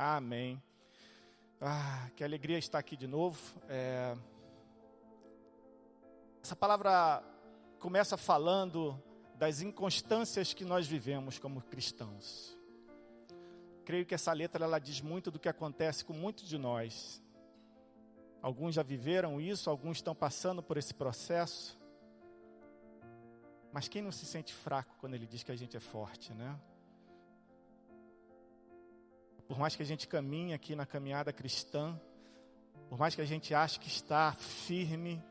Amém. Ah, que alegria estar aqui de novo. É... Essa palavra começa falando das inconstâncias que nós vivemos como cristãos. Creio que essa letra ela diz muito do que acontece com muitos de nós. Alguns já viveram isso, alguns estão passando por esse processo. Mas quem não se sente fraco quando ele diz que a gente é forte, né? Por mais que a gente caminhe aqui na caminhada cristã, por mais que a gente ache que está firme,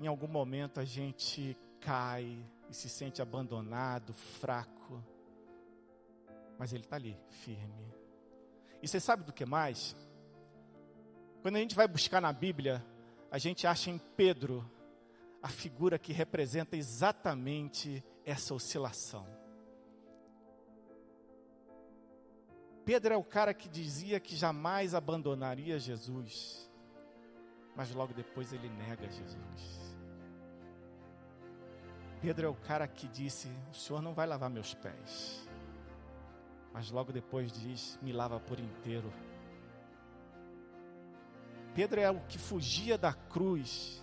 em algum momento a gente cai e se sente abandonado, fraco. Mas ele está ali, firme. E você sabe do que mais? Quando a gente vai buscar na Bíblia, a gente acha em Pedro a figura que representa exatamente essa oscilação. Pedro é o cara que dizia que jamais abandonaria Jesus, mas logo depois ele nega Jesus. Pedro é o cara que disse: O Senhor não vai lavar meus pés, mas logo depois diz: Me lava por inteiro. Pedro é o que fugia da cruz,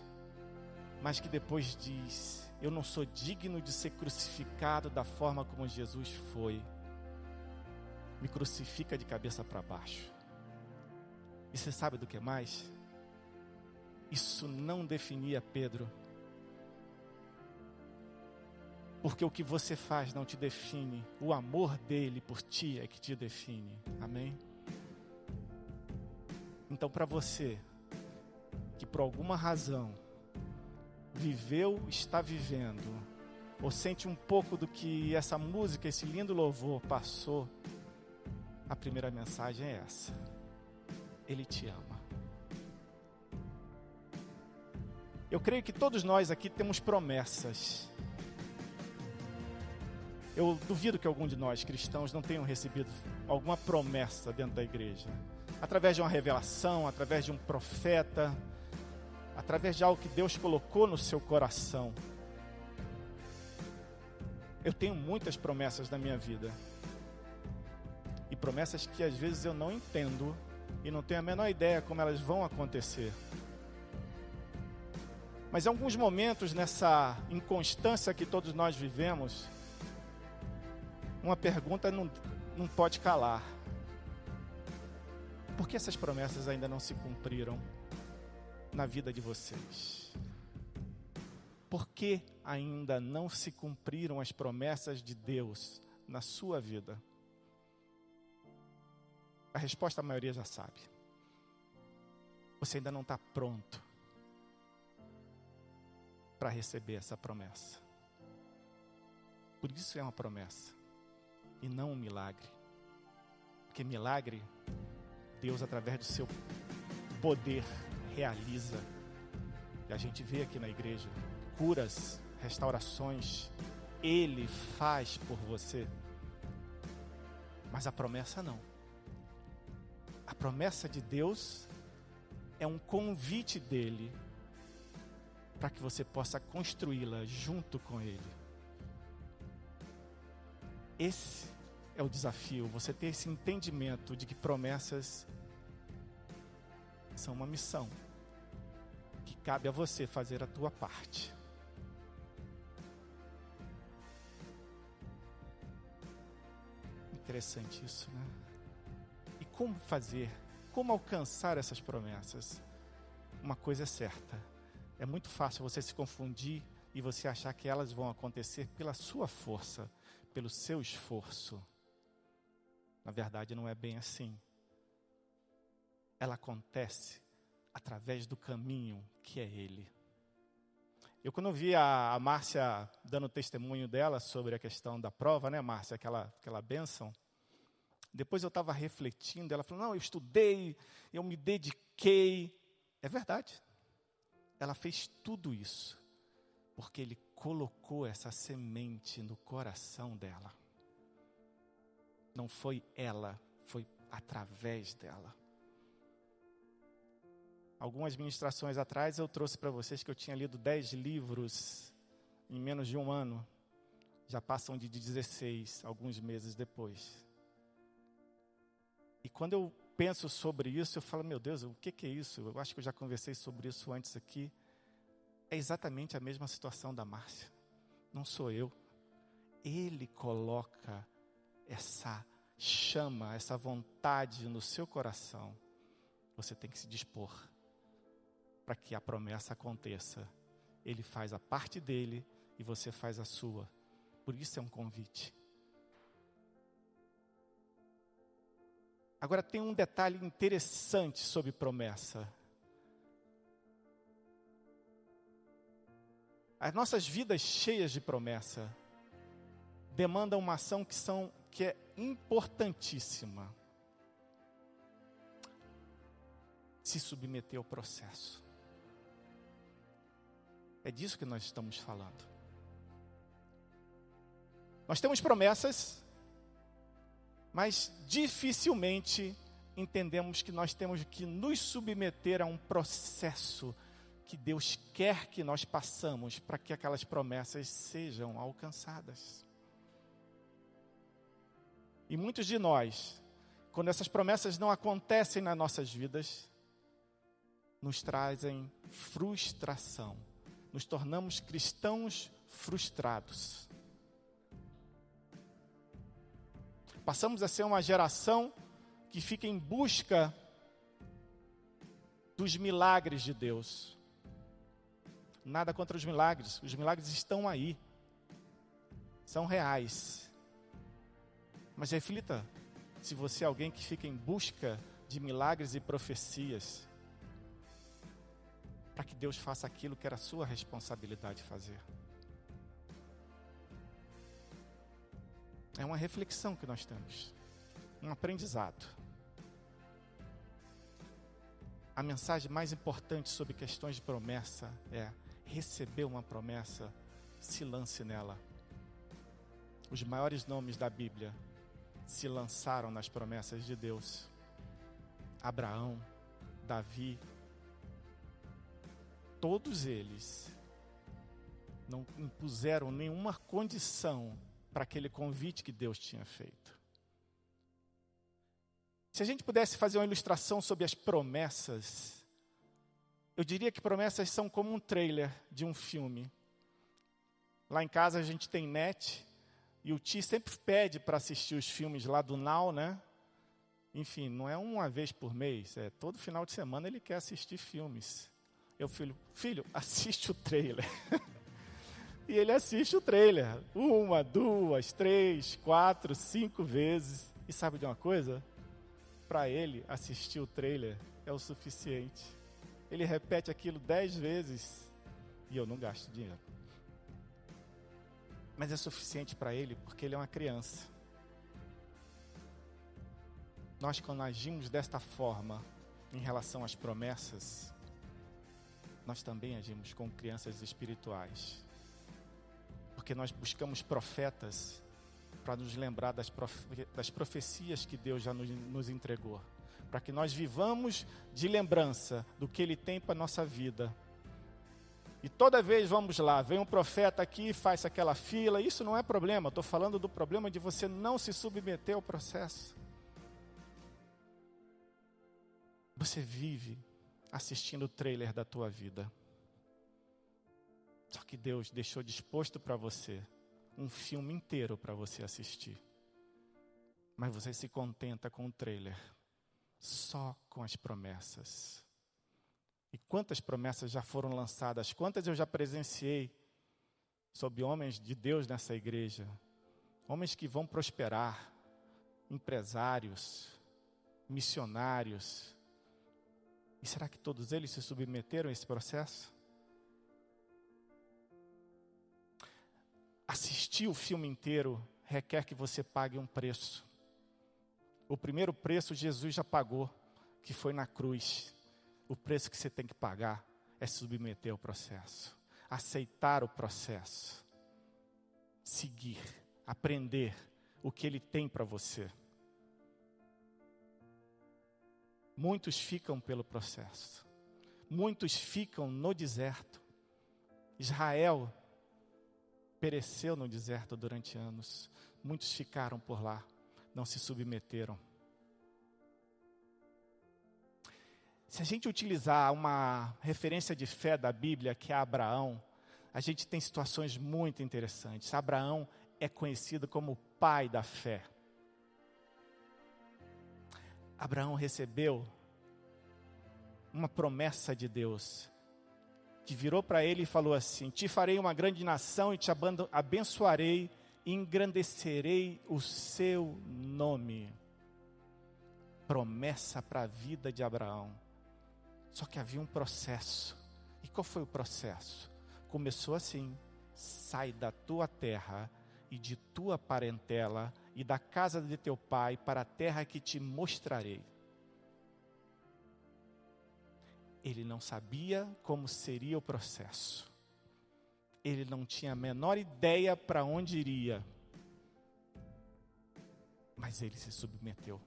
mas que depois diz: Eu não sou digno de ser crucificado da forma como Jesus foi me crucifica de cabeça para baixo. E você sabe do que mais? Isso não definia Pedro. Porque o que você faz não te define, o amor dele por ti é que te define. Amém? Então, para você que por alguma razão viveu, está vivendo, ou sente um pouco do que essa música, esse lindo louvor passou, a primeira mensagem é essa: Ele te ama. Eu creio que todos nós aqui temos promessas. Eu duvido que algum de nós cristãos não tenham recebido alguma promessa dentro da igreja, através de uma revelação, através de um profeta, através de algo que Deus colocou no seu coração. Eu tenho muitas promessas na minha vida e promessas que às vezes eu não entendo e não tenho a menor ideia como elas vão acontecer. Mas em alguns momentos nessa inconstância que todos nós vivemos, uma pergunta não, não pode calar. Por que essas promessas ainda não se cumpriram na vida de vocês? Por que ainda não se cumpriram as promessas de Deus na sua vida? A resposta a maioria já sabe. Você ainda não está pronto para receber essa promessa. Por isso é uma promessa e não um milagre. Porque milagre, Deus, através do seu poder, realiza. E a gente vê aqui na igreja curas, restaurações. Ele faz por você. Mas a promessa não. A promessa de Deus é um convite dele para que você possa construí-la junto com ele. Esse é o desafio, você ter esse entendimento de que promessas são uma missão que cabe a você fazer a tua parte. Interessante isso, né? Como fazer, como alcançar essas promessas. Uma coisa é certa: é muito fácil você se confundir e você achar que elas vão acontecer pela sua força, pelo seu esforço. Na verdade, não é bem assim. Ela acontece através do caminho que é Ele. Eu, quando vi a, a Márcia dando testemunho dela sobre a questão da prova, né, Márcia, aquela, aquela bênção, depois eu estava refletindo, ela falou: Não, eu estudei, eu me dediquei. É verdade. Ela fez tudo isso, porque Ele colocou essa semente no coração dela. Não foi ela, foi através dela. Algumas ministrações atrás eu trouxe para vocês que eu tinha lido dez livros em menos de um ano. Já passam de 16, alguns meses depois. E quando eu penso sobre isso, eu falo, meu Deus, o que, que é isso? Eu acho que eu já conversei sobre isso antes aqui. É exatamente a mesma situação da Márcia. Não sou eu. Ele coloca essa chama, essa vontade no seu coração. Você tem que se dispor para que a promessa aconteça. Ele faz a parte dele e você faz a sua. Por isso é um convite. Agora tem um detalhe interessante sobre promessa. As nossas vidas cheias de promessa demandam uma ação que, são, que é importantíssima. Se submeter ao processo. É disso que nós estamos falando. Nós temos promessas mas dificilmente entendemos que nós temos que nos submeter a um processo que Deus quer que nós passamos para que aquelas promessas sejam alcançadas. E muitos de nós, quando essas promessas não acontecem nas nossas vidas, nos trazem frustração. Nos tornamos cristãos frustrados. Passamos a ser uma geração que fica em busca dos milagres de Deus. Nada contra os milagres, os milagres estão aí, são reais. Mas reflita, se você é alguém que fica em busca de milagres e profecias, para que Deus faça aquilo que era sua responsabilidade fazer. É uma reflexão que nós temos, um aprendizado. A mensagem mais importante sobre questões de promessa é: receber uma promessa, se lance nela. Os maiores nomes da Bíblia se lançaram nas promessas de Deus. Abraão, Davi, todos eles não impuseram nenhuma condição para aquele convite que Deus tinha feito. Se a gente pudesse fazer uma ilustração sobre as promessas, eu diria que promessas são como um trailer de um filme. Lá em casa a gente tem net e o Ti sempre pede para assistir os filmes lá do Now, né? Enfim, não é uma vez por mês, é todo final de semana ele quer assistir filmes. Eu filho, filho, assiste o trailer. E ele assiste o trailer uma, duas, três, quatro, cinco vezes. E sabe de uma coisa? Para ele, assistir o trailer é o suficiente. Ele repete aquilo dez vezes e eu não gasto dinheiro. Mas é suficiente para ele porque ele é uma criança. Nós, quando agimos desta forma em relação às promessas, nós também agimos com crianças espirituais porque nós buscamos profetas para nos lembrar das, profe das profecias que Deus já nos, nos entregou, para que nós vivamos de lembrança do que Ele tem para a nossa vida. E toda vez vamos lá, vem um profeta aqui, faz aquela fila, isso não é problema, estou falando do problema de você não se submeter ao processo. Você vive assistindo o trailer da tua vida. Só que Deus deixou disposto para você um filme inteiro para você assistir. Mas você se contenta com o trailer, só com as promessas. E quantas promessas já foram lançadas, quantas eu já presenciei sobre homens de Deus nessa igreja, homens que vão prosperar, empresários, missionários. E será que todos eles se submeteram a esse processo? Assistir o filme inteiro requer que você pague um preço. O primeiro preço Jesus já pagou, que foi na cruz. O preço que você tem que pagar é submeter ao processo, aceitar o processo, seguir, aprender o que ele tem para você. Muitos ficam pelo processo, muitos ficam no deserto. Israel pereceu no deserto durante anos. Muitos ficaram por lá, não se submeteram. Se a gente utilizar uma referência de fé da Bíblia, que é Abraão, a gente tem situações muito interessantes. Abraão é conhecido como o pai da fé. Abraão recebeu uma promessa de Deus, que virou para ele e falou assim: Te farei uma grande nação e te abençoarei e engrandecerei o seu nome. Promessa para a vida de Abraão. Só que havia um processo. E qual foi o processo? Começou assim: sai da tua terra e de tua parentela e da casa de teu pai para a terra que te mostrarei. Ele não sabia como seria o processo. Ele não tinha a menor ideia para onde iria. Mas ele se submeteu.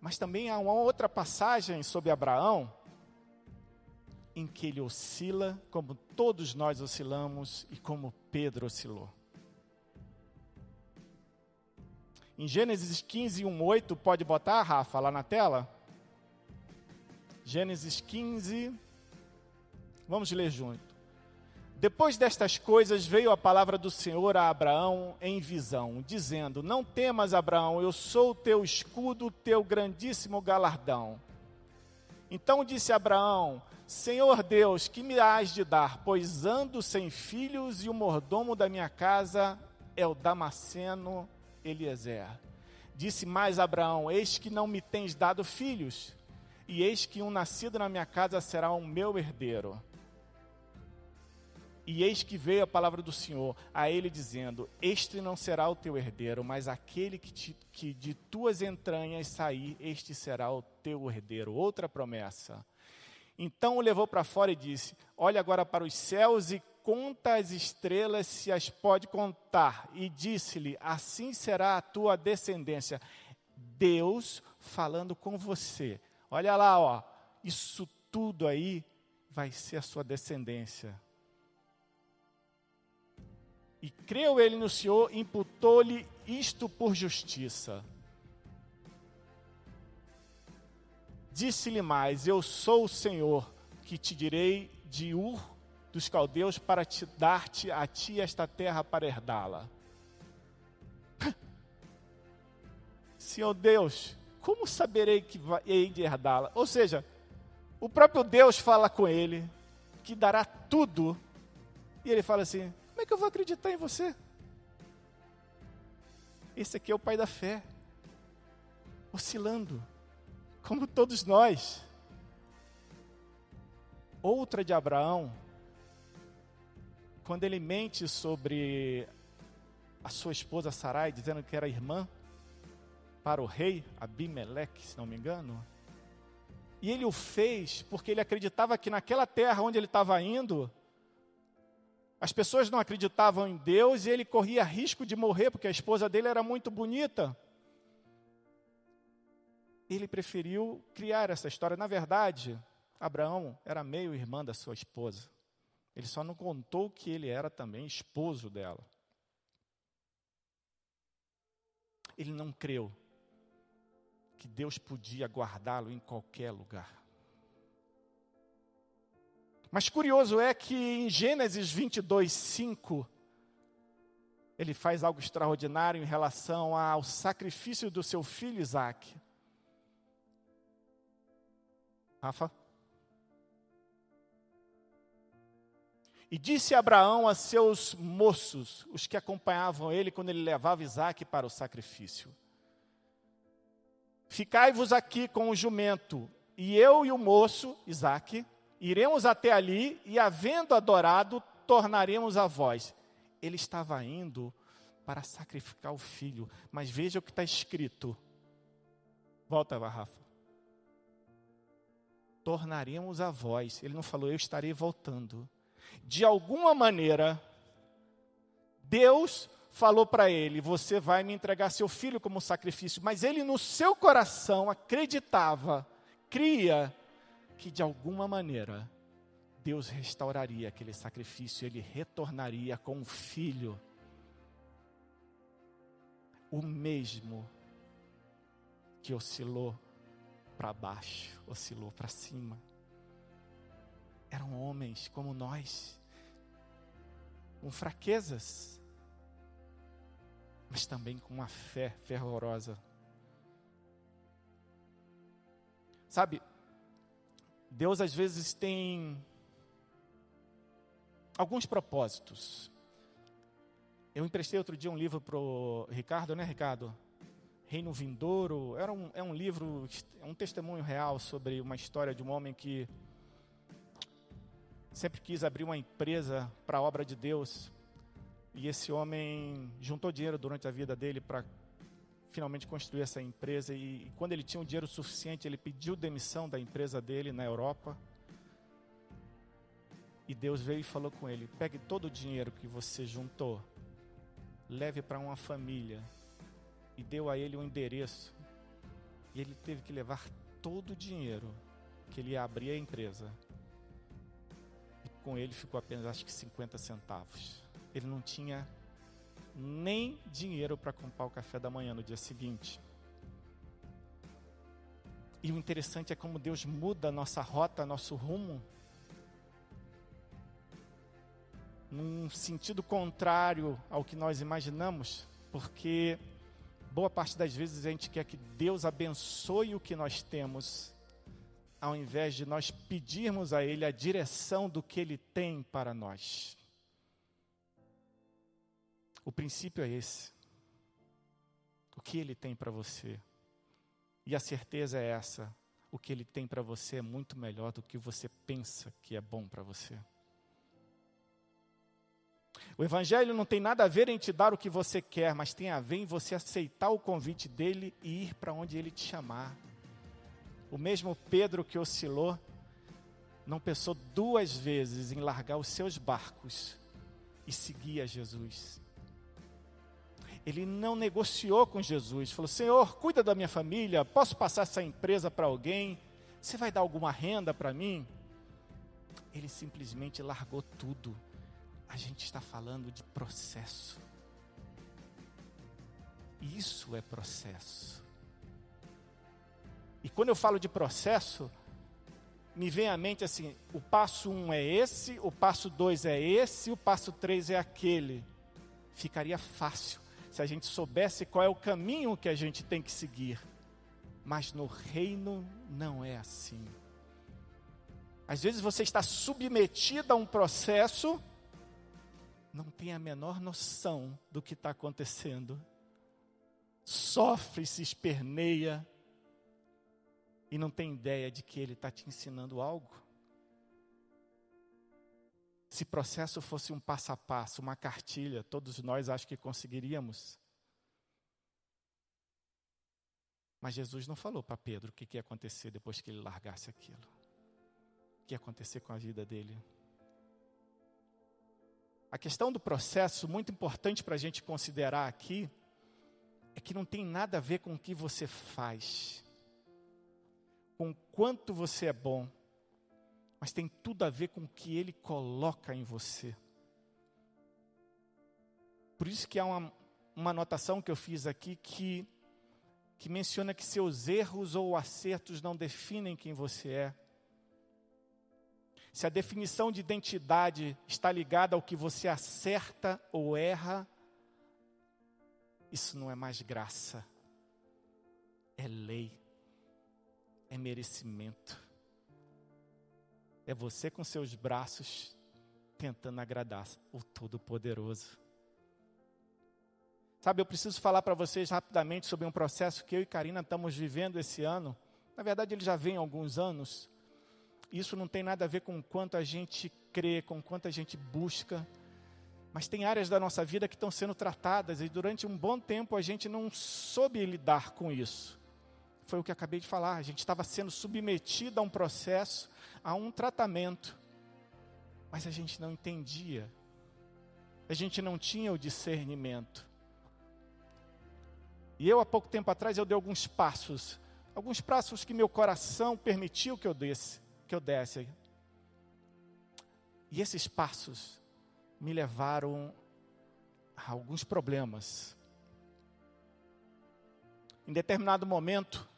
Mas também há uma outra passagem sobre Abraão em que ele oscila, como todos nós oscilamos e como Pedro oscilou. Em Gênesis 15, 1, 8, pode botar, Rafa, lá na tela? Gênesis 15, vamos ler junto. Depois destas coisas veio a palavra do Senhor a Abraão em visão, dizendo: Não temas, Abraão, eu sou o teu escudo, teu grandíssimo galardão. Então disse Abraão: Senhor Deus, que me hás de dar, pois ando sem filhos e o mordomo da minha casa é o Damasceno Eliezer. Disse mais Abraão: Eis que não me tens dado filhos e eis que um nascido na minha casa será o meu herdeiro. E eis que veio a palavra do Senhor a ele dizendo: Este não será o teu herdeiro, mas aquele que, te, que de tuas entranhas sair, este será o teu herdeiro. Outra promessa. Então o levou para fora e disse: Olha agora para os céus e conta as estrelas, se as pode contar. E disse-lhe: Assim será a tua descendência. Deus falando com você Olha lá, ó, isso tudo aí vai ser a sua descendência. E creu ele no Senhor, imputou-lhe isto por justiça. Disse-lhe mais: Eu sou o Senhor que te direi de Ur dos caldeus para te dar-te a ti esta terra para herdá-la. Senhor Deus, como saberei que hei de herdá-la? Ou seja, o próprio Deus fala com ele que dará tudo, e ele fala assim: como é que eu vou acreditar em você? Esse aqui é o pai da fé, oscilando, como todos nós. Outra de Abraão, quando ele mente sobre a sua esposa Sarai, dizendo que era irmã, para o rei Abimeleque, se não me engano. E ele o fez porque ele acreditava que naquela terra onde ele estava indo, as pessoas não acreditavam em Deus e ele corria risco de morrer porque a esposa dele era muito bonita. Ele preferiu criar essa história. Na verdade, Abraão era meio irmã da sua esposa. Ele só não contou que ele era também esposo dela. Ele não creu que Deus podia guardá-lo em qualquer lugar. Mas curioso é que em Gênesis 22, 5, ele faz algo extraordinário em relação ao sacrifício do seu filho Isaac. Rafa? E disse Abraão a seus moços, os que acompanhavam ele quando ele levava Isaac para o sacrifício: Ficai-vos aqui com o jumento, e eu e o moço, Isaac, iremos até ali, e havendo adorado, tornaremos a vós. Ele estava indo para sacrificar o filho, mas veja o que está escrito. Volta, Rafa. Tornaremos a vós. Ele não falou, eu estarei voltando. De alguma maneira, Deus falou para ele: Você vai me entregar seu filho como sacrifício. Mas ele, no seu coração, acreditava, cria, que de alguma maneira Deus restauraria aquele sacrifício, ele retornaria com um filho. O mesmo que oscilou para baixo, oscilou para cima. Eram homens como nós, com fraquezas, mas também com uma fé fervorosa. Sabe, Deus às vezes tem alguns propósitos. Eu emprestei outro dia um livro para o Ricardo, né, Ricardo? Reino Vindouro. Era um, é um livro, é um testemunho real sobre uma história de um homem que sempre quis abrir uma empresa para a obra de Deus. E esse homem juntou dinheiro durante a vida dele para finalmente construir essa empresa. E, e quando ele tinha o dinheiro suficiente, ele pediu demissão da empresa dele na Europa. E Deus veio e falou com ele: pegue todo o dinheiro que você juntou, leve para uma família. E deu a ele um endereço. E ele teve que levar todo o dinheiro que ele ia abrir a empresa com ele ficou apenas acho que 50 centavos. Ele não tinha nem dinheiro para comprar o café da manhã no dia seguinte. E o interessante é como Deus muda a nossa rota, nosso rumo, num sentido contrário ao que nós imaginamos, porque boa parte das vezes a gente quer que Deus abençoe o que nós temos ao invés de nós pedirmos a Ele a direção do que Ele tem para nós. O princípio é esse. O que Ele tem para você. E a certeza é essa: o que Ele tem para você é muito melhor do que você pensa que é bom para você. O Evangelho não tem nada a ver em te dar o que você quer, mas tem a ver em você aceitar o convite dele e ir para onde ele te chamar. O mesmo Pedro que oscilou, não pensou duas vezes em largar os seus barcos e seguir a Jesus. Ele não negociou com Jesus, falou: Senhor, cuida da minha família, posso passar essa empresa para alguém? Você vai dar alguma renda para mim? Ele simplesmente largou tudo. A gente está falando de processo. Isso é processo. E quando eu falo de processo, me vem à mente assim: o passo um é esse, o passo dois é esse, o passo três é aquele. Ficaria fácil se a gente soubesse qual é o caminho que a gente tem que seguir. Mas no reino não é assim. Às vezes você está submetido a um processo, não tem a menor noção do que está acontecendo, sofre, se esperneia, e não tem ideia de que ele está te ensinando algo? Se processo fosse um passo a passo, uma cartilha, todos nós acho que conseguiríamos. Mas Jesus não falou para Pedro o que, que ia acontecer depois que ele largasse aquilo. O que ia acontecer com a vida dele. A questão do processo, muito importante para a gente considerar aqui, é que não tem nada a ver com o que você faz com quanto você é bom, mas tem tudo a ver com o que Ele coloca em você. Por isso que há uma, uma anotação que eu fiz aqui que, que menciona que seus erros ou acertos não definem quem você é. Se a definição de identidade está ligada ao que você acerta ou erra, isso não é mais graça, é lei é merecimento. É você com seus braços tentando agradar o Todo-Poderoso. Sabe, eu preciso falar para vocês rapidamente sobre um processo que eu e Karina estamos vivendo esse ano. Na verdade, ele já vem há alguns anos. Isso não tem nada a ver com quanto a gente crê, com quanto a gente busca. Mas tem áreas da nossa vida que estão sendo tratadas e durante um bom tempo a gente não soube lidar com isso foi o que acabei de falar. A gente estava sendo submetido a um processo, a um tratamento, mas a gente não entendia. A gente não tinha o discernimento. E eu, há pouco tempo atrás, eu dei alguns passos, alguns passos que meu coração permitiu que eu desse, que eu desse. E esses passos me levaram a alguns problemas. Em determinado momento,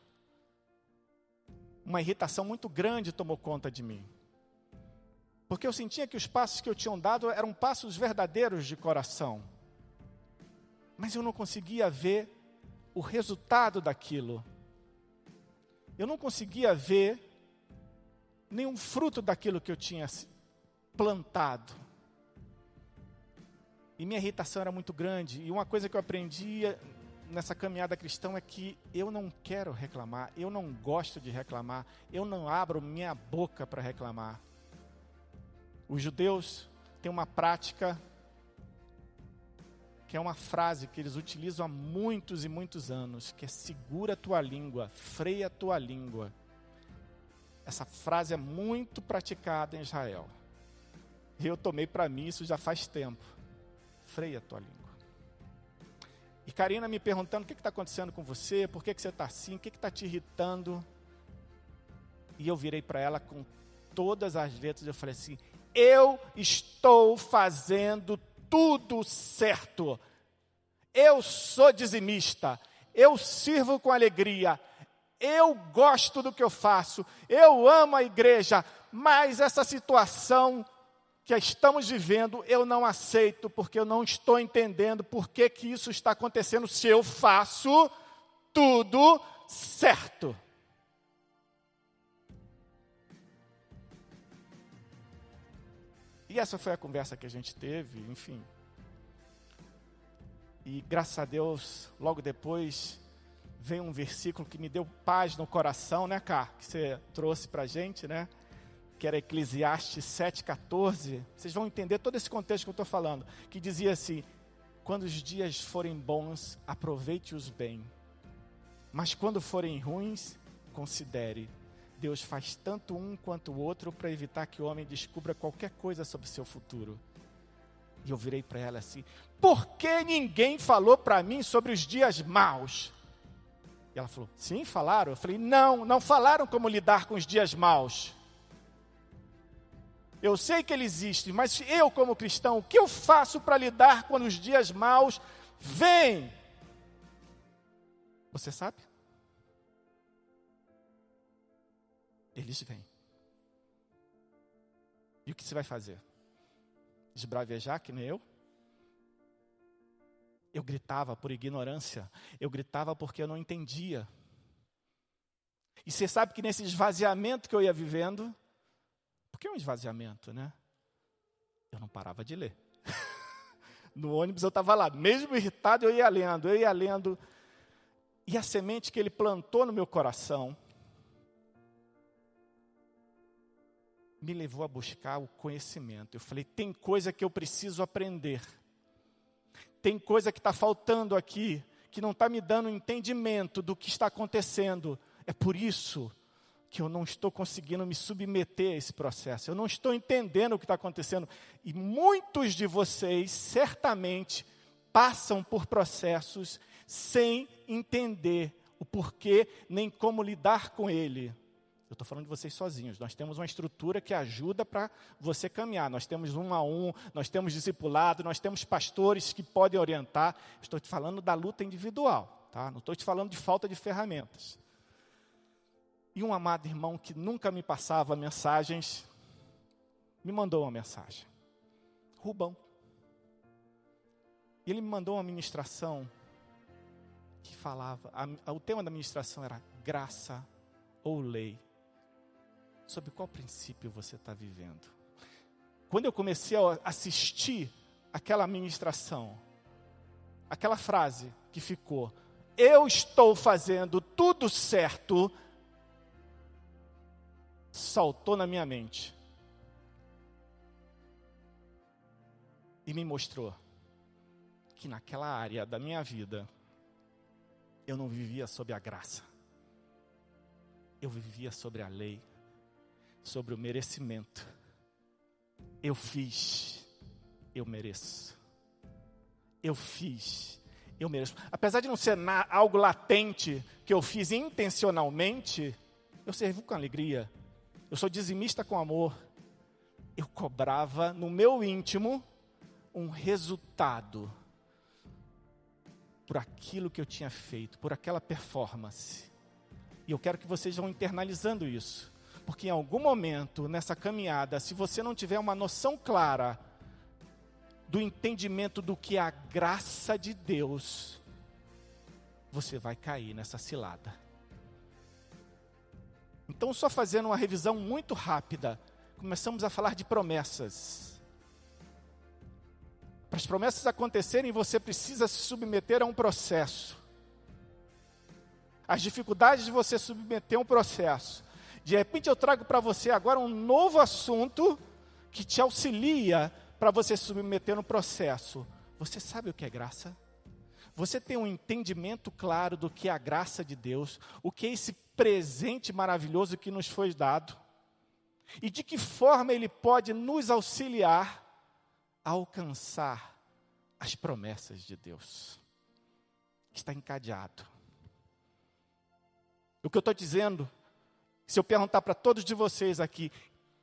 uma irritação muito grande tomou conta de mim. Porque eu sentia que os passos que eu tinha dado eram passos verdadeiros de coração. Mas eu não conseguia ver o resultado daquilo. Eu não conseguia ver nenhum fruto daquilo que eu tinha plantado. E minha irritação era muito grande. E uma coisa que eu aprendi nessa caminhada cristã é que eu não quero reclamar, eu não gosto de reclamar, eu não abro minha boca para reclamar. Os judeus têm uma prática que é uma frase que eles utilizam há muitos e muitos anos, que é segura a tua língua, freia tua língua. Essa frase é muito praticada em Israel. Eu tomei para mim isso já faz tempo. Freia a tua língua. E Karina me perguntando: o que está acontecendo com você? Por que, que você está assim? O que está te irritando? E eu virei para ela com todas as letras. Eu falei assim: eu estou fazendo tudo certo. Eu sou dizimista. Eu sirvo com alegria. Eu gosto do que eu faço. Eu amo a igreja. Mas essa situação que estamos vivendo, eu não aceito, porque eu não estou entendendo por que, que isso está acontecendo se eu faço tudo certo. E essa foi a conversa que a gente teve, enfim. E graças a Deus, logo depois, veio um versículo que me deu paz no coração, né, Cá? Que você trouxe para a gente, né? Que era Eclesiastes 7,14, vocês vão entender todo esse contexto que eu estou falando, que dizia assim: quando os dias forem bons, aproveite-os bem, mas quando forem ruins, considere. Deus faz tanto um quanto o outro para evitar que o homem descubra qualquer coisa sobre seu futuro. E eu virei para ela assim: por que ninguém falou para mim sobre os dias maus? E ela falou: sim, falaram. Eu falei: não, não falaram como lidar com os dias maus. Eu sei que ele existe, mas eu, como cristão, o que eu faço para lidar quando os dias maus vêm? Você sabe? Eles vêm. E o que você vai fazer? Esbravejar que nem eu? Eu gritava por ignorância, eu gritava porque eu não entendia. E você sabe que nesse esvaziamento que eu ia vivendo, por que um esvaziamento, né? Eu não parava de ler. no ônibus eu estava lá, mesmo irritado, eu ia lendo, eu ia lendo. E a semente que ele plantou no meu coração me levou a buscar o conhecimento. Eu falei: tem coisa que eu preciso aprender, tem coisa que está faltando aqui, que não está me dando entendimento do que está acontecendo. É por isso que eu não estou conseguindo me submeter a esse processo, eu não estou entendendo o que está acontecendo. E muitos de vocês, certamente, passam por processos sem entender o porquê, nem como lidar com ele. Eu estou falando de vocês sozinhos. Nós temos uma estrutura que ajuda para você caminhar. Nós temos um a um, nós temos discipulado, nós temos pastores que podem orientar. Estou te falando da luta individual, tá? Não estou te falando de falta de ferramentas. E um amado irmão que nunca me passava mensagens, me mandou uma mensagem. Rubão. E ele me mandou uma ministração que falava, a, o tema da ministração era graça ou lei. Sobre qual princípio você está vivendo? Quando eu comecei a assistir aquela ministração, aquela frase que ficou, eu estou fazendo tudo certo saltou na minha mente e me mostrou que naquela área da minha vida eu não vivia sob a graça, eu vivia sobre a lei, sobre o merecimento. Eu fiz, eu mereço. Eu fiz, eu mereço. Apesar de não ser na, algo latente que eu fiz intencionalmente, eu servi com alegria, eu sou dizimista com amor. Eu cobrava no meu íntimo um resultado por aquilo que eu tinha feito, por aquela performance. E eu quero que vocês vão internalizando isso. Porque em algum momento nessa caminhada, se você não tiver uma noção clara do entendimento do que é a graça de Deus, você vai cair nessa cilada. Então, só fazendo uma revisão muito rápida, começamos a falar de promessas. Para as promessas acontecerem, você precisa se submeter a um processo. As dificuldades de você submeter a um processo. De repente eu trago para você agora um novo assunto que te auxilia para você submeter no processo. Você sabe o que é graça? Você tem um entendimento claro do que é a graça de Deus, o que é esse presente maravilhoso que nos foi dado, e de que forma ele pode nos auxiliar a alcançar as promessas de Deus. Está encadeado. O que eu estou dizendo se eu perguntar para todos de vocês aqui,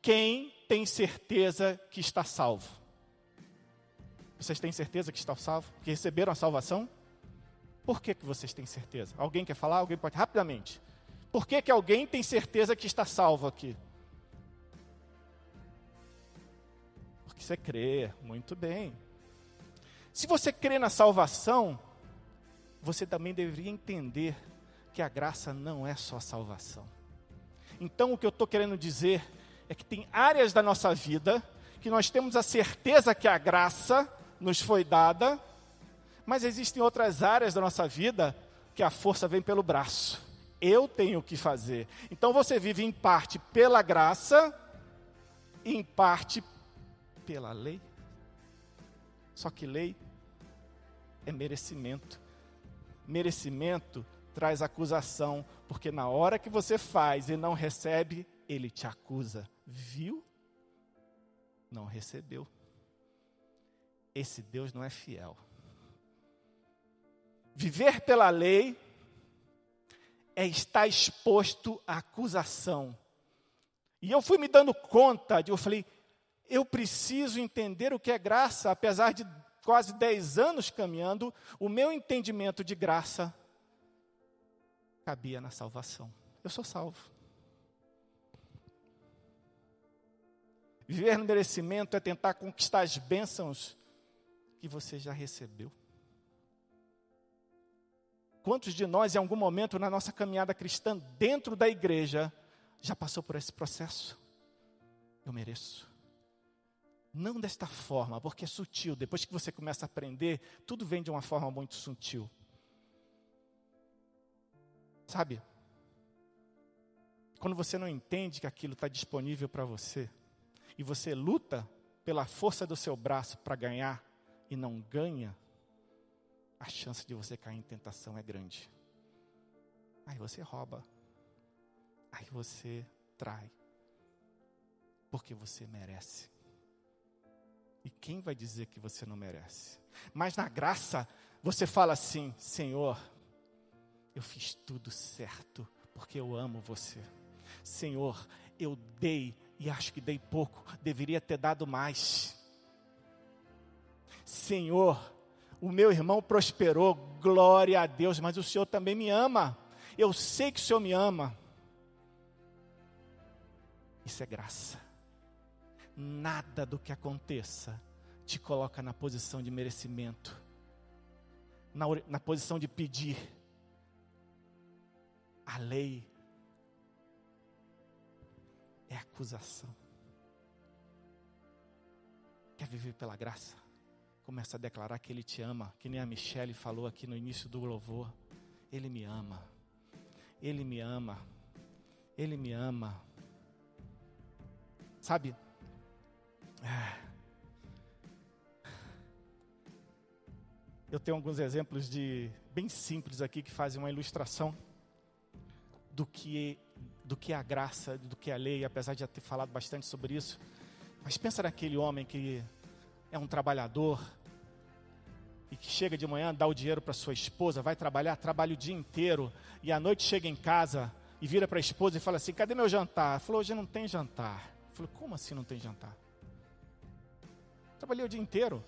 quem tem certeza que está salvo? Vocês têm certeza que estão salvo? Que receberam a salvação? Por que, que vocês têm certeza? Alguém quer falar? Alguém pode? Rapidamente. Por que, que alguém tem certeza que está salvo aqui? Porque você crê. Muito bem. Se você crê na salvação, você também deveria entender que a graça não é só salvação. Então, o que eu estou querendo dizer é que tem áreas da nossa vida que nós temos a certeza que a graça nos foi dada, mas existem outras áreas da nossa vida que a força vem pelo braço. Eu tenho que fazer. Então você vive em parte pela graça, em parte pela lei. Só que lei é merecimento. Merecimento traz acusação, porque na hora que você faz e não recebe, ele te acusa. Viu? Não recebeu. Esse Deus não é fiel. Viver pela lei é estar exposto à acusação. E eu fui me dando conta de, eu falei, eu preciso entender o que é graça, apesar de quase 10 anos caminhando, o meu entendimento de graça cabia na salvação. Eu sou salvo. Viver no merecimento é tentar conquistar as bênçãos que você já recebeu. Quantos de nós, em algum momento na nossa caminhada cristã, dentro da igreja, já passou por esse processo? Eu mereço. Não desta forma, porque é sutil. Depois que você começa a aprender, tudo vem de uma forma muito sutil. Sabe? Quando você não entende que aquilo está disponível para você, e você luta pela força do seu braço para ganhar e não ganha, a chance de você cair em tentação é grande. Aí você rouba, aí você trai, porque você merece. E quem vai dizer que você não merece? Mas na graça, você fala assim: Senhor, eu fiz tudo certo, porque eu amo você. Senhor, eu dei e acho que dei pouco, deveria ter dado mais. Senhor, o meu irmão prosperou, glória a Deus, mas o Senhor também me ama. Eu sei que o Senhor me ama. Isso é graça. Nada do que aconteça te coloca na posição de merecimento, na, na posição de pedir a lei é acusação. Quer viver pela graça? Começa a declarar que Ele te ama, que nem a Michelle falou aqui no início do louvor. Ele me ama. Ele me ama. Ele me ama. Sabe? É. Eu tenho alguns exemplos de bem simples aqui que fazem uma ilustração do que do que a graça, do que a lei, apesar de já ter falado bastante sobre isso. Mas pensa naquele homem que é um trabalhador e que chega de manhã, dá o dinheiro para sua esposa, vai trabalhar, trabalha o dia inteiro e à noite chega em casa e vira para a esposa e fala assim: "Cadê meu jantar?" Falou: "Hoje não tem jantar." Falou: "Como assim não tem jantar?" Trabalhei o dia inteiro.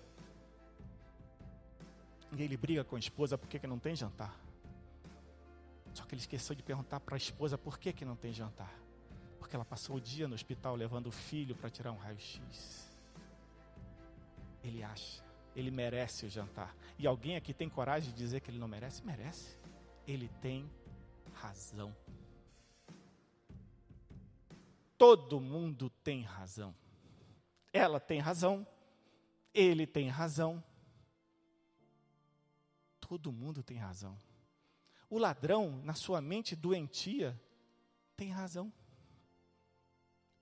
E ele briga com a esposa porque que não tem jantar. Só que ele esqueceu de perguntar para a esposa por que, que não tem jantar. Porque ela passou o dia no hospital levando o filho para tirar um raio-x. Ele acha, ele merece o jantar. E alguém aqui tem coragem de dizer que ele não merece? Merece. Ele tem razão. Todo mundo tem razão. Ela tem razão. Ele tem razão. Todo mundo tem razão. O ladrão, na sua mente doentia, tem razão.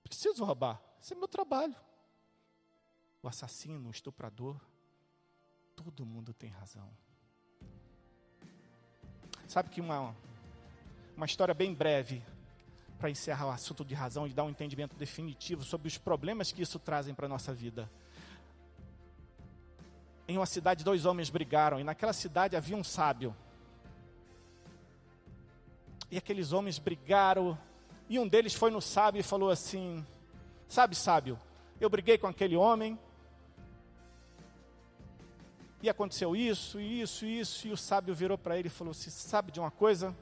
Preciso roubar. Esse é meu trabalho. O assassino, o estuprador, todo mundo tem razão. Sabe que uma, uma história bem breve, para encerrar o assunto de razão e dar um entendimento definitivo sobre os problemas que isso trazem para a nossa vida. Em uma cidade, dois homens brigaram, e naquela cidade havia um sábio. E aqueles homens brigaram, e um deles foi no sábio e falou assim: Sabe, sábio, eu briguei com aquele homem, e aconteceu isso, isso, isso, e o sábio virou para ele e falou assim: Sabe de uma coisa?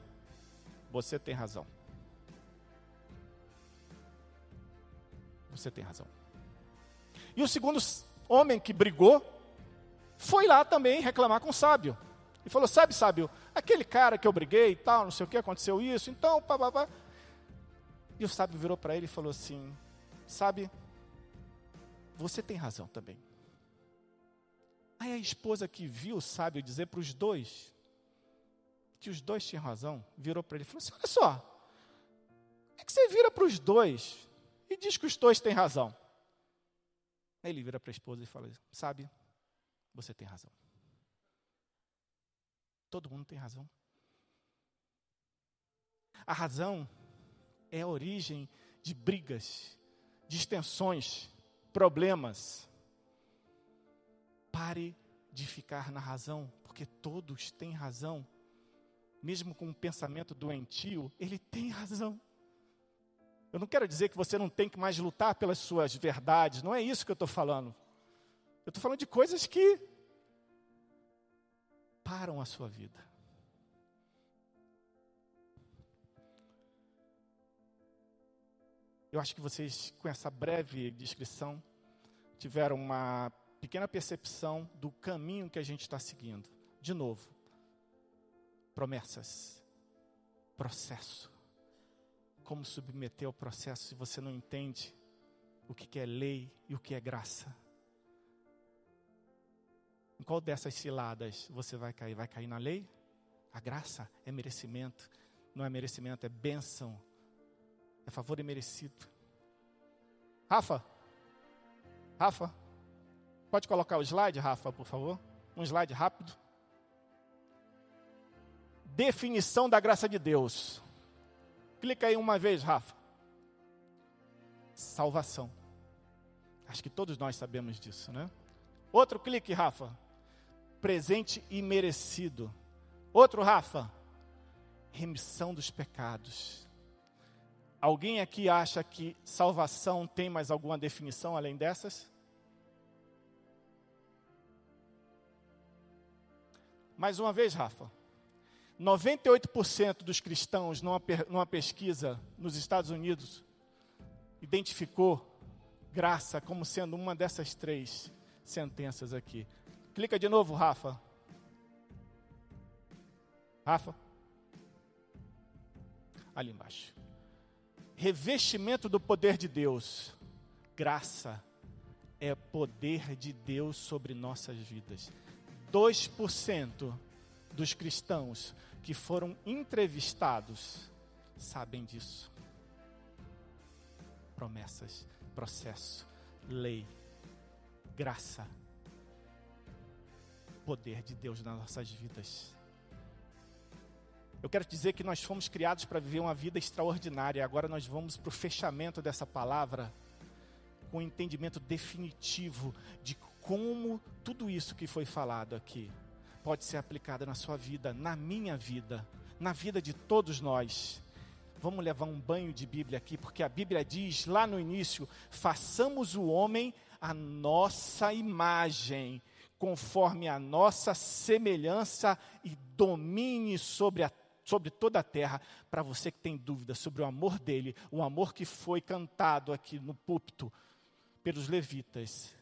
Você tem razão. Você tem razão. E o segundo homem que brigou foi lá também reclamar com o sábio. E falou: Sabe, sábio, aquele cara que eu briguei e tal, não sei o que, aconteceu isso, então, pá, pá, pá. E o sábio virou para ele e falou assim: Sabe, você tem razão também. Aí a esposa que viu o sábio dizer para os dois que os dois tinham razão, virou para ele e falou assim: Olha só, é que você vira para os dois e diz que os dois têm razão. Aí ele vira para a esposa e fala: Sabe, você tem razão. Todo mundo tem razão. A razão é a origem de brigas, distensões, problemas. Pare de ficar na razão, porque todos têm razão. Mesmo com um pensamento doentio, ele tem razão. Eu não quero dizer que você não tem que mais lutar pelas suas verdades, não é isso que eu estou falando. Eu estou falando de coisas que param a sua vida. Eu acho que vocês, com essa breve descrição, tiveram uma pequena percepção do caminho que a gente está seguindo. De novo, promessas, processo como submeter ao processo se você não entende o que é lei e o que é graça. Em qual dessas ciladas você vai cair? Vai cair na lei? A graça é merecimento, não é merecimento, é bênção, é favor imerecido. Rafa, Rafa, pode colocar o slide, Rafa, por favor? Um slide rápido. Definição da graça de Deus. Clica aí uma vez, Rafa. Salvação. Acho que todos nós sabemos disso, né? Outro clique, Rafa. Presente e merecido. Outro, Rafa. Remissão dos pecados. Alguém aqui acha que salvação tem mais alguma definição além dessas? Mais uma vez, Rafa. 98% dos cristãos, numa, numa pesquisa nos Estados Unidos, identificou graça como sendo uma dessas três sentenças aqui. Clica de novo, Rafa. Rafa. Ali embaixo. Revestimento do poder de Deus. Graça é poder de Deus sobre nossas vidas. 2% dos cristãos que foram entrevistados sabem disso. Promessas, processo, lei, graça, poder de Deus nas nossas vidas. Eu quero dizer que nós fomos criados para viver uma vida extraordinária. Agora nós vamos para o fechamento dessa palavra com o entendimento definitivo de como tudo isso que foi falado aqui pode ser aplicada na sua vida, na minha vida, na vida de todos nós. Vamos levar um banho de Bíblia aqui, porque a Bíblia diz lá no início: façamos o homem a nossa imagem, conforme a nossa semelhança, e domine sobre a sobre toda a terra. Para você que tem dúvida sobre o amor dele, o amor que foi cantado aqui no púlpito pelos levitas,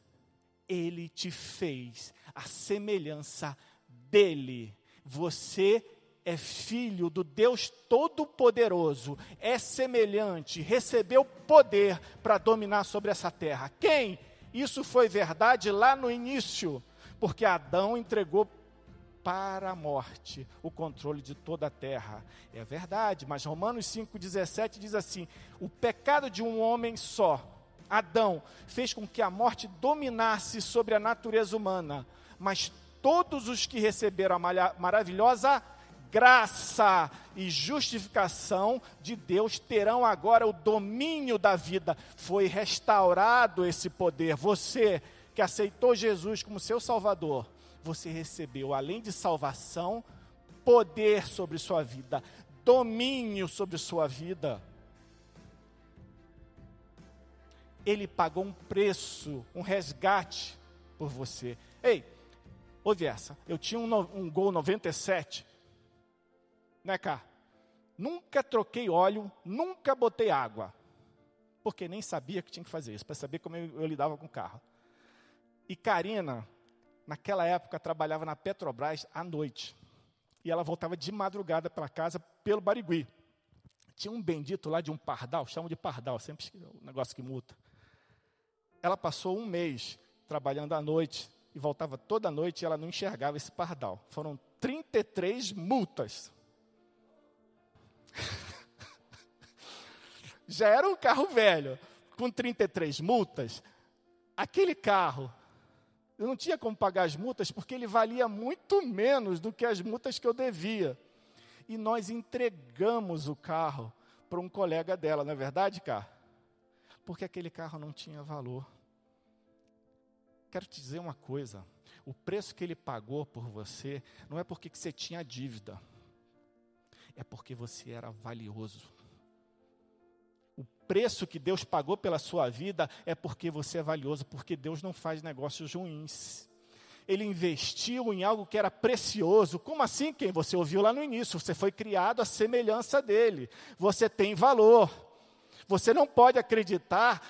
ele te fez a semelhança dele. Você é filho do Deus Todo-Poderoso, é semelhante, recebeu poder para dominar sobre essa terra. Quem? Isso foi verdade lá no início, porque Adão entregou para a morte o controle de toda a terra. É verdade, mas Romanos 5,17 diz assim: o pecado de um homem só, Adão, fez com que a morte dominasse sobre a natureza humana, mas todos os que receberam a maravilhosa graça e justificação de Deus terão agora o domínio da vida. Foi restaurado esse poder. Você que aceitou Jesus como seu Salvador, você recebeu, além de salvação, poder sobre sua vida, domínio sobre sua vida. Ele pagou um preço, um resgate por você. Ei, ouve essa. Eu tinha um, um Gol 97 né, cá? Nunca troquei óleo, nunca botei água. Porque nem sabia que tinha que fazer isso, para saber como eu, eu lidava com o carro. E Karina, naquela época, trabalhava na Petrobras à noite. E ela voltava de madrugada para casa pelo Barigui. Tinha um bendito lá de um pardal, chamam de pardal, sempre um negócio que multa. Ela passou um mês trabalhando à noite e voltava toda noite e ela não enxergava esse pardal. Foram 33 multas. Já era um carro velho, com 33 multas. Aquele carro, eu não tinha como pagar as multas porque ele valia muito menos do que as multas que eu devia. E nós entregamos o carro para um colega dela, não é verdade, cara? Porque aquele carro não tinha valor. Quero te dizer uma coisa: o preço que ele pagou por você não é porque você tinha dívida é porque você era valioso. O preço que Deus pagou pela sua vida é porque você é valioso, porque Deus não faz negócios ruins. Ele investiu em algo que era precioso. Como assim, quem você ouviu lá no início? Você foi criado à semelhança dele. Você tem valor. Você não pode acreditar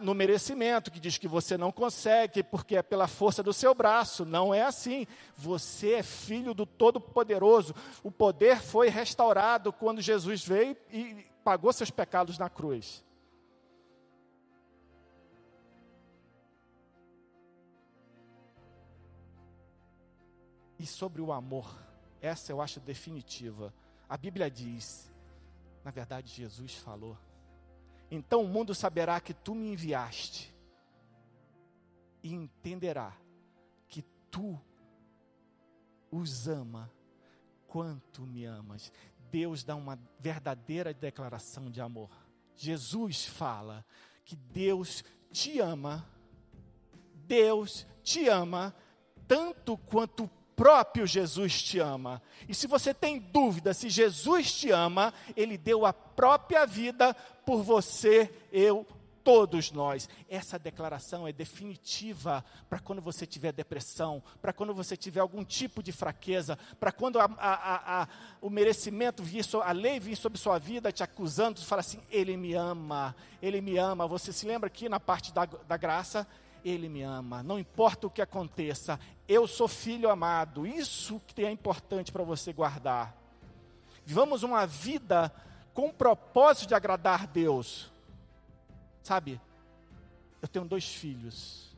no merecimento, que diz que você não consegue, porque é pela força do seu braço. Não é assim. Você é filho do Todo-Poderoso. O poder foi restaurado quando Jesus veio e pagou seus pecados na cruz. E sobre o amor, essa eu acho definitiva. A Bíblia diz, na verdade, Jesus falou então o mundo saberá que tu me enviaste e entenderá que tu os ama quanto me amas. Deus dá uma verdadeira declaração de amor. Jesus fala que Deus te ama, Deus te ama tanto quanto próprio Jesus te ama. E se você tem dúvida se Jesus te ama, ele deu a própria vida por você, eu, todos nós. Essa declaração é definitiva para quando você tiver depressão, para quando você tiver algum tipo de fraqueza, para quando a, a, a, o merecimento vir, a lei vir sobre sua vida te acusando, você fala assim: Ele me ama, Ele me ama. Você se lembra aqui na parte da, da graça? Ele me ama, não importa o que aconteça, eu sou filho amado. Isso que é importante para você guardar. Vivamos uma vida com o propósito de agradar Deus. Sabe, eu tenho dois filhos.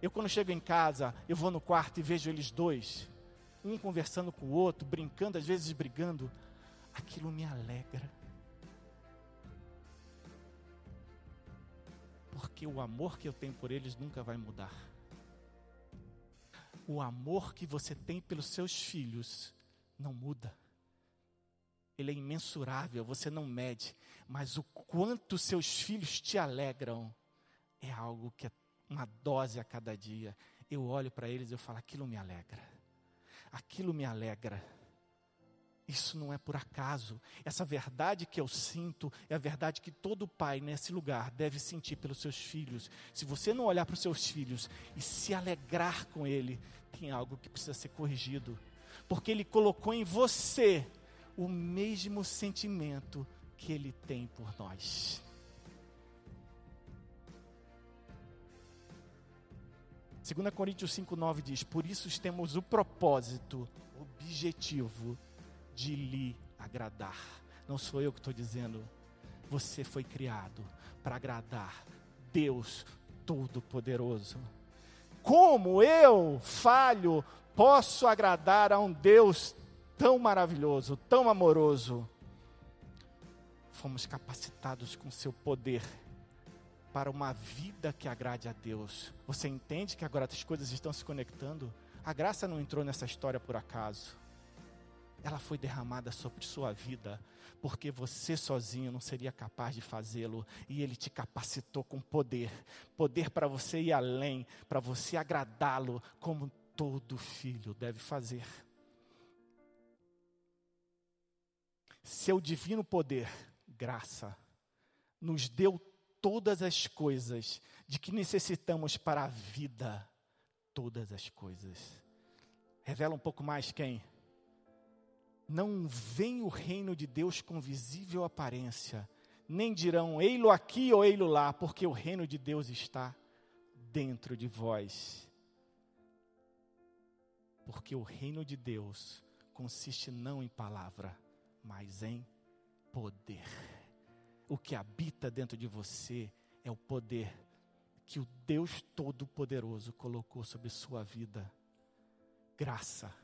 Eu, quando chego em casa, eu vou no quarto e vejo eles dois, um conversando com o outro, brincando, às vezes brigando. Aquilo me alegra. Porque o amor que eu tenho por eles nunca vai mudar. O amor que você tem pelos seus filhos não muda. Ele é imensurável, você não mede. Mas o quanto seus filhos te alegram é algo que é uma dose a cada dia. Eu olho para eles e eu falo: aquilo me alegra. Aquilo me alegra. Isso não é por acaso. Essa verdade que eu sinto é a verdade que todo pai nesse lugar deve sentir pelos seus filhos. Se você não olhar para os seus filhos e se alegrar com ele, tem algo que precisa ser corrigido. porque Ele colocou em você o mesmo sentimento que Ele tem por nós. 2 Coríntios 5,9 diz: Por isso temos o propósito, objetivo de lhe agradar. Não sou eu que estou dizendo, você foi criado para agradar Deus Todo-Poderoso. Como eu, falho, posso agradar a um Deus tão maravilhoso, tão amoroso? Fomos capacitados com seu poder para uma vida que agrade a Deus. Você entende que agora as coisas estão se conectando? A graça não entrou nessa história por acaso. Ela foi derramada sobre sua vida, porque você sozinho não seria capaz de fazê-lo, e Ele te capacitou com poder poder para você ir além, para você agradá-lo, como todo filho deve fazer. Seu divino poder, graça, nos deu todas as coisas de que necessitamos para a vida. Todas as coisas. Revela um pouco mais quem? Não vem o reino de Deus com visível aparência, nem dirão ei-lo aqui ou ei-lo lá, porque o reino de Deus está dentro de vós. Porque o reino de Deus consiste não em palavra, mas em poder o que habita dentro de você é o poder que o Deus Todo-Poderoso colocou sobre sua vida. Graça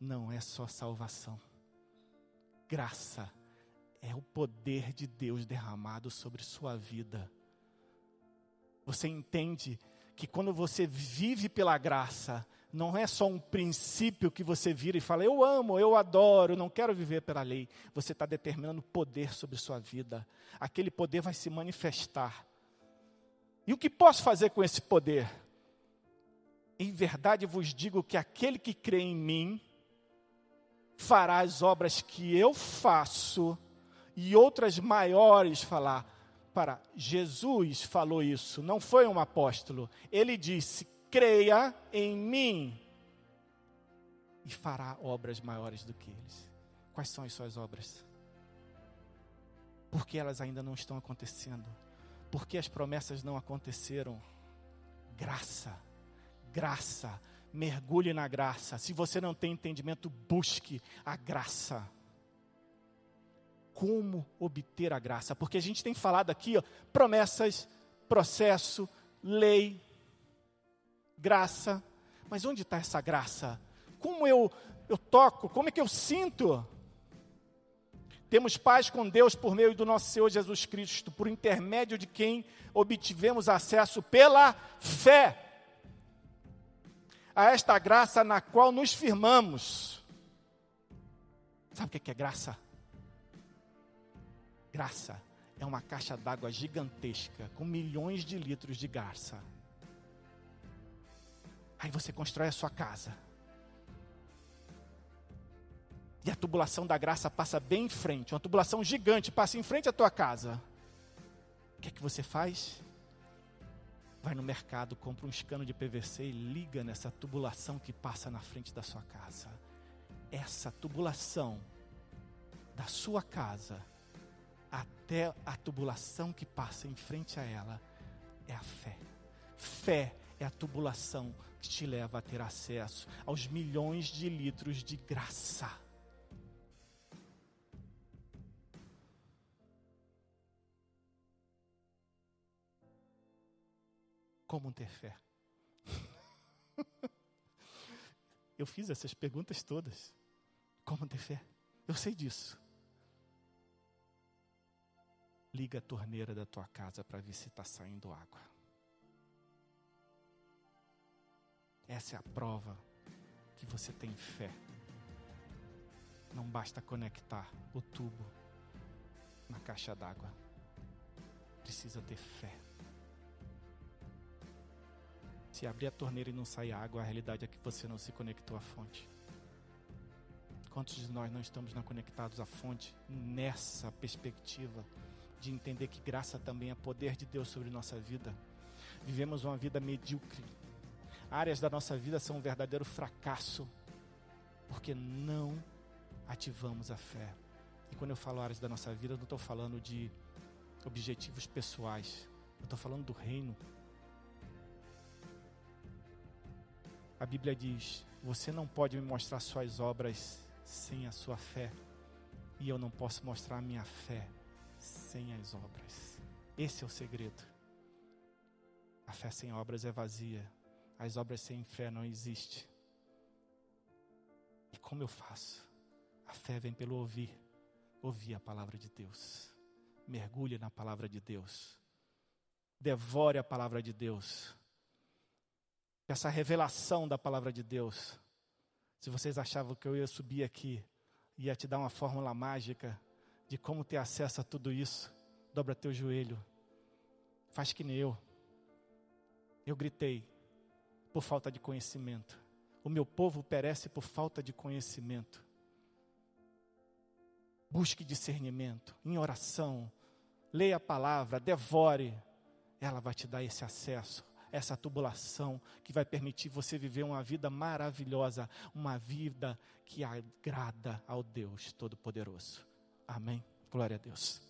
não é só salvação. Graça é o poder de Deus derramado sobre sua vida. Você entende que quando você vive pela graça, não é só um princípio que você vira e fala, eu amo, eu adoro, não quero viver pela lei. Você está determinando poder sobre sua vida. Aquele poder vai se manifestar. E o que posso fazer com esse poder? Em verdade vos digo que aquele que crê em mim fará as obras que eu faço e outras maiores falar. Para Jesus falou isso, não foi um apóstolo. Ele disse: creia em mim e fará obras maiores do que eles. Quais são as suas obras? Porque elas ainda não estão acontecendo. Porque as promessas não aconteceram. Graça, graça, mergulhe na graça. Se você não tem entendimento, busque a graça. Como obter a graça? Porque a gente tem falado aqui, ó, promessas, processo, lei, graça. Mas onde está essa graça? Como eu, eu toco? Como é que eu sinto? Temos paz com Deus por meio do nosso Senhor Jesus Cristo, por intermédio de quem obtivemos acesso pela fé a esta graça na qual nos firmamos. Sabe o que é graça? Graça é uma caixa d'água gigantesca com milhões de litros de garça. Aí você constrói a sua casa. E a tubulação da graça passa bem em frente, uma tubulação gigante passa em frente à tua casa. O que é que você faz? Vai no mercado, compra um escano de PVC e liga nessa tubulação que passa na frente da sua casa. Essa tubulação da sua casa até a tubulação que passa em frente a ela é a fé. Fé é a tubulação que te leva a ter acesso aos milhões de litros de graça. Como ter fé? Eu fiz essas perguntas todas. Como ter fé? Eu sei disso. Liga a torneira da tua casa para ver se está saindo água. Essa é a prova que você tem fé. Não basta conectar o tubo na caixa d'água. Precisa ter fé. Se abrir a torneira e não sair água, a realidade é que você não se conectou à fonte. Quantos de nós não estamos não conectados à fonte nessa perspectiva de entender que graça também é poder de Deus sobre nossa vida? Vivemos uma vida medíocre, áreas da nossa vida são um verdadeiro fracasso. porque não ativamos a fé. E quando eu falo áreas da nossa vida, eu não estou falando de objetivos pessoais, eu estou falando do reino. A Bíblia diz: Você não pode me mostrar suas obras sem a sua fé, e eu não posso mostrar a minha fé sem as obras. Esse é o segredo. A fé sem obras é vazia, as obras sem fé não existem. E como eu faço? A fé vem pelo ouvir, ouvir a palavra de Deus. Mergulhe na palavra de Deus. Devore a palavra de Deus. Essa revelação da palavra de Deus. Se vocês achavam que eu ia subir aqui, ia te dar uma fórmula mágica de como ter acesso a tudo isso, dobra teu joelho. Faz que nem eu. Eu gritei por falta de conhecimento. O meu povo perece por falta de conhecimento. Busque discernimento em oração. Leia a palavra, devore. Ela vai te dar esse acesso, essa tubulação que vai permitir você viver uma vida maravilhosa, uma vida que agrada ao Deus Todo-Poderoso. Amém. Glória a Deus.